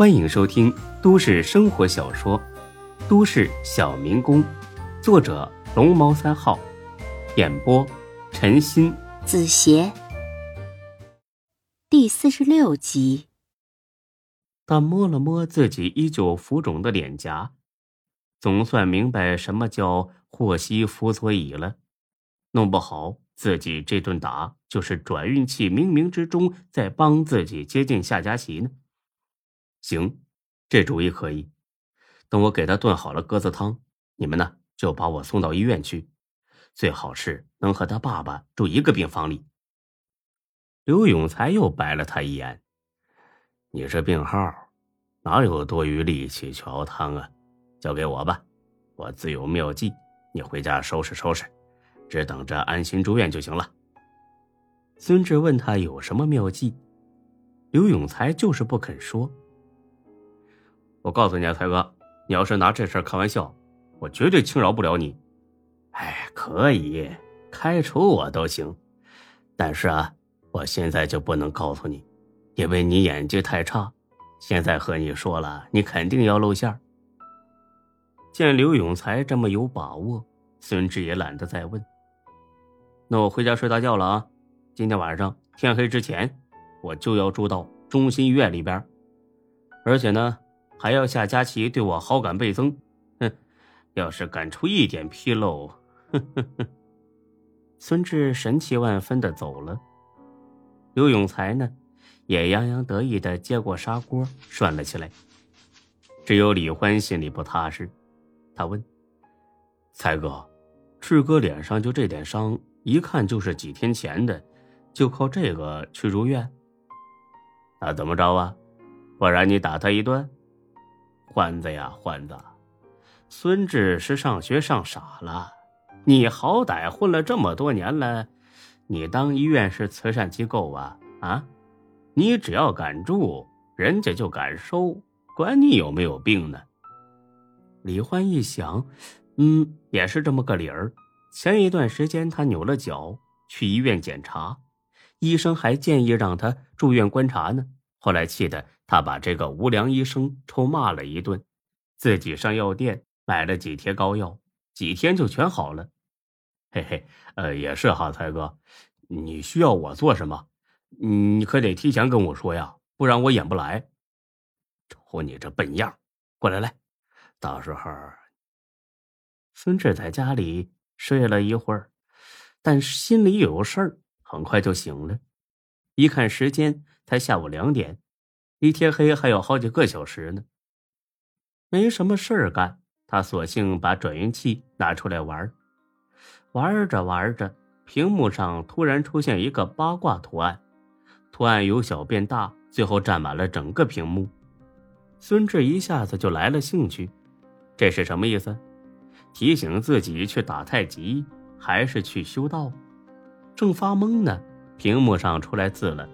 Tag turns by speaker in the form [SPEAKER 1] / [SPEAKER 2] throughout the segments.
[SPEAKER 1] 欢迎收听都市生活小说《都市小民工》，作者龙猫三号，演播陈鑫、
[SPEAKER 2] 子邪，第四十六集。
[SPEAKER 1] 他摸了摸自己依旧浮肿的脸颊，总算明白什么叫祸兮福所倚了。弄不好自己这顿打就是转运器冥冥之中在帮自己接近夏佳琪呢。行，这主意可以。等我给他炖好了鸽子汤，你们呢就把我送到医院去，最好是能和他爸爸住一个病房里。刘永才又白了他一眼：“你这病号，哪有多余力气去熬汤啊？交给我吧，我自有妙计。你回家收拾收拾，只等着安心住院就行了。”孙志问他有什么妙计，刘永才就是不肯说。我告诉你啊，才哥，你要是拿这事开玩笑，我绝对轻饶不了你。哎，可以开除我都行，但是啊，我现在就不能告诉你，因为你演技太差。现在和你说了，你肯定要露馅。见刘永才这么有把握，孙志也懒得再问。那我回家睡大觉了啊！今天晚上天黑之前，我就要住到中心医院里边，而且呢。还要夏佳琪对我好感倍增，哼！要是敢出一点纰漏，哼哼哼！孙志神气万分的走了。刘永才呢，也洋洋得意的接过砂锅涮了起来。只有李欢心里不踏实，他问：“才哥，志哥脸上就这点伤，一看就是几天前的，就靠这个去入院？那怎么着啊？不然你打他一顿？”欢子呀，欢子，孙志是上学上傻了。你好歹混了这么多年了，你当医院是慈善机构啊？啊，你只要敢住，人家就敢收，管你有没有病呢。李欢一想，嗯，也是这么个理儿。前一段时间他扭了脚，去医院检查，医生还建议让他住院观察呢。后来气得他把这个无良医生臭骂了一顿，自己上药店买了几贴膏药，几天就全好了。嘿嘿，呃，也是哈，才哥，你需要我做什么？你可得提前跟我说呀，不然我演不来。瞅你这笨样，过来来，到时候。孙志在家里睡了一会儿，但心里有事儿，很快就醒了。一看时间。才下午两点，一天黑还有好几个小时呢。没什么事儿干，他索性把转运器拿出来玩。玩着玩着，屏幕上突然出现一个八卦图案，图案由小变大，最后占满了整个屏幕。孙志一下子就来了兴趣，这是什么意思？提醒自己去打太极，还是去修道？正发懵呢，屏幕上出来字了。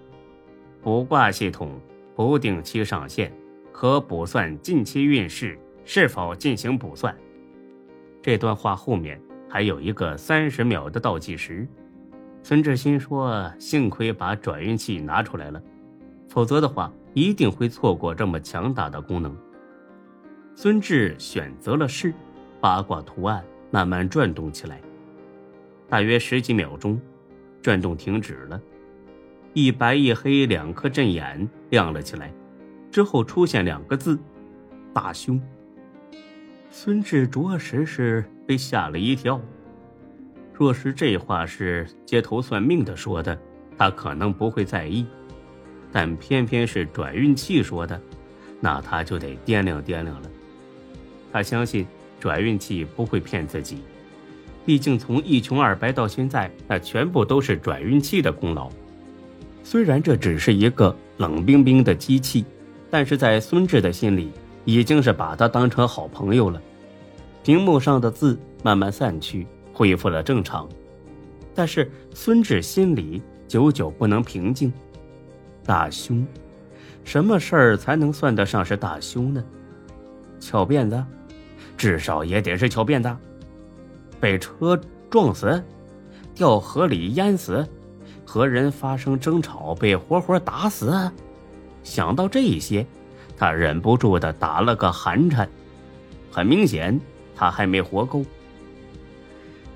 [SPEAKER 1] 卜卦系统不定期上线，可卜算近期运势是否进行卜算。这段话后面还有一个三十秒的倒计时。孙志新说：“幸亏把转运器拿出来了，否则的话一定会错过这么强大的功能。”孙志选择了是，八卦图案慢慢转动起来，大约十几秒钟，转动停止了。一白一黑两颗阵眼亮了起来，之后出现两个字：“大凶。”孙志着实是被吓了一跳。若是这话是街头算命的说的，他可能不会在意；但偏偏是转运器说的，那他就得掂量掂量了。他相信转运器不会骗自己，毕竟从一穷二白到现在，那全部都是转运器的功劳。虽然这只是一个冷冰冰的机器，但是在孙志的心里，已经是把他当成好朋友了。屏幕上的字慢慢散去，恢复了正常，但是孙志心里久久不能平静。大凶，什么事儿才能算得上是大凶呢？翘辫子，至少也得是翘辫子。被车撞死，掉河里淹死。和人发生争吵，被活活打死。想到这些，他忍不住的打了个寒颤。很明显，他还没活够。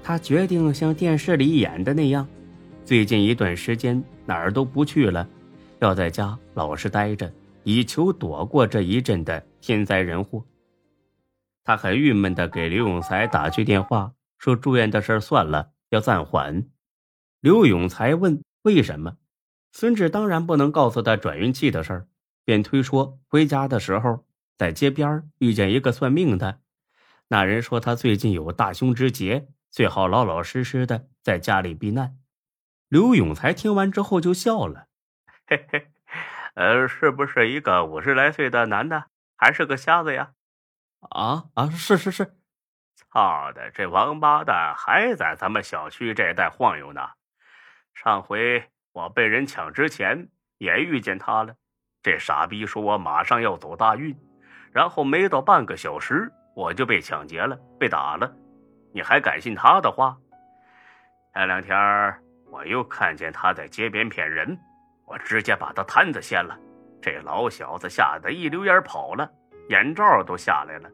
[SPEAKER 1] 他决定像电视里演的那样，最近一段时间哪儿都不去了，要在家老实待着，以求躲过这一阵的天灾人祸。他很郁闷的给刘永才打去电话，说住院的事算了，要暂缓。刘永才问为什么，孙志当然不能告诉他转运器的事儿，便推说回家的时候在街边遇见一个算命的，那人说他最近有大凶之劫，最好老老实实的在家里避难。刘永才听完之后就笑了，嘿嘿，呃，是不是一个五十来岁的男的，还是个瞎子呀？啊啊，是是是，操的，这王八蛋还在咱们小区这带晃悠呢。上回我被人抢之前也遇见他了，这傻逼说我马上要走大运，然后没到半个小时我就被抢劫了，被打了。你还敢信他的话？前两天我又看见他在街边骗人，我直接把他摊子掀了，这老小子吓得一溜烟跑了。眼罩都下来了，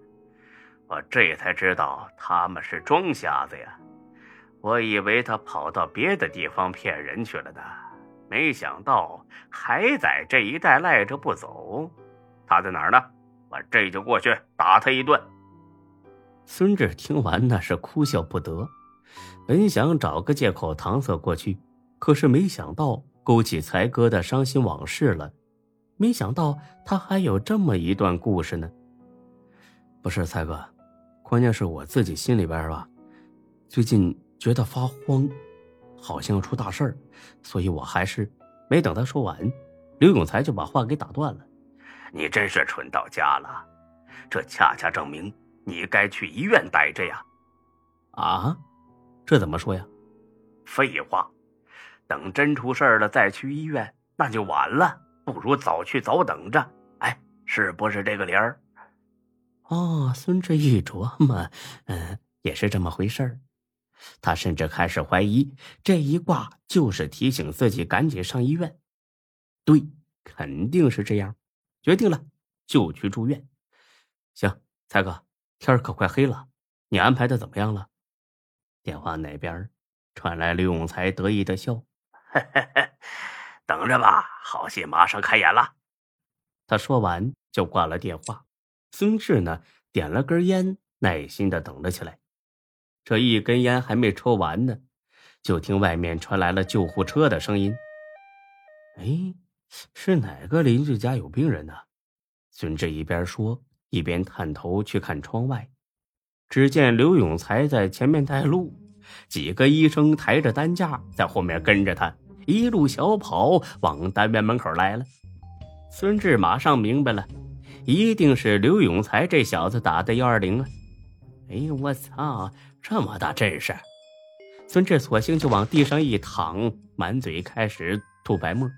[SPEAKER 1] 我这才知道他们是装瞎子呀！我以为他跑到别的地方骗人去了呢，没想到还在这一带赖着不走。他在哪儿呢？我这就过去打他一顿。孙志听完那是哭笑不得，本想找个借口搪塞过去，可是没想到勾起才哥的伤心往事了。没想到他还有这么一段故事呢。不是才哥，关键是我自己心里边吧，最近觉得发慌，好像要出大事儿，所以我还是没等他说完，刘永才就把话给打断了。你真是蠢到家了，这恰恰证明你该去医院待着呀。啊，这怎么说呀？废话，等真出事了再去医院那就晚了。不如早去早等着，哎，是不是这个理儿？哦，孙志一琢磨，嗯，也是这么回事儿。他甚至开始怀疑这一卦就是提醒自己赶紧上医院。对，肯定是这样。决定了，就去住院。行，才哥，天可快黑了，你安排的怎么样了？电话那边传来刘永才得意的笑。嘿嘿嘿。等着吧，好戏马上开演了。他说完就挂了电话。孙志呢，点了根烟，耐心的等了起来。这一根烟还没抽完呢，就听外面传来了救护车的声音。哎，是哪个邻居家有病人呢？孙志一边说，一边探头去看窗外。只见刘永才在前面带路，几个医生抬着担架在后面跟着他。一路小跑往单元门口来了，孙志马上明白了，一定是刘永才这小子打的幺二零啊！哎呦我操，这么大阵势！孙志索性就往地上一躺，满嘴开始吐白沫。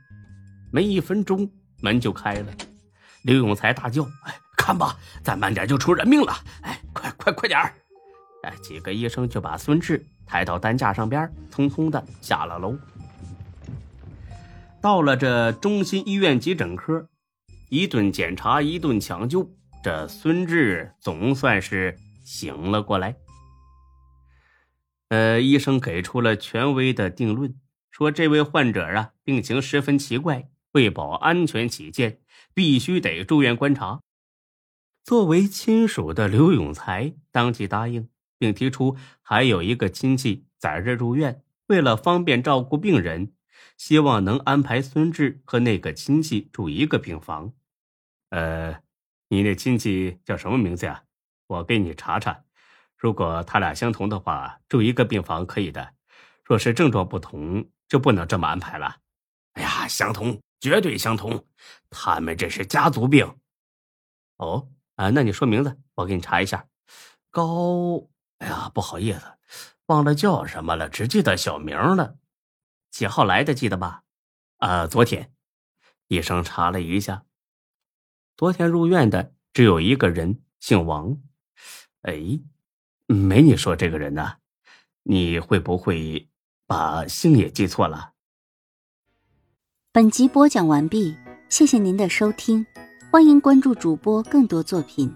[SPEAKER 1] 没一分钟，门就开了，刘永才大叫：“哎，看吧，再慢点就出人命了！哎，快快快点儿！”哎，几个医生就把孙志抬到担架上边，匆匆的下了楼。到了这中心医院急诊科，一顿检查，一顿抢救，这孙志总算是醒了过来。呃，医生给出了权威的定论，说这位患者啊病情十分奇怪，为保安全起见，必须得住院观察。作为亲属的刘永才当即答应，并提出还有一个亲戚在这住院，为了方便照顾病人。希望能安排孙志和那个亲戚住一个病房。呃，你那亲戚叫什么名字呀？我给你查查。如果他俩相同的话，住一个病房可以的；若是症状不同，就不能这么安排了。哎呀，相同，绝对相同。他们这是家族病。哦，啊，那你说名字，我给你查一下。高，哎呀，不好意思，忘了叫什么了，只记得小名了。几号来的？记得吧？啊，昨天，医生查了一下，昨天入院的只有一个人，姓王。哎，没你说这个人呢？你会不会把姓也记错了？
[SPEAKER 2] 本集播讲完毕，谢谢您的收听。欢迎关注主播更多作品。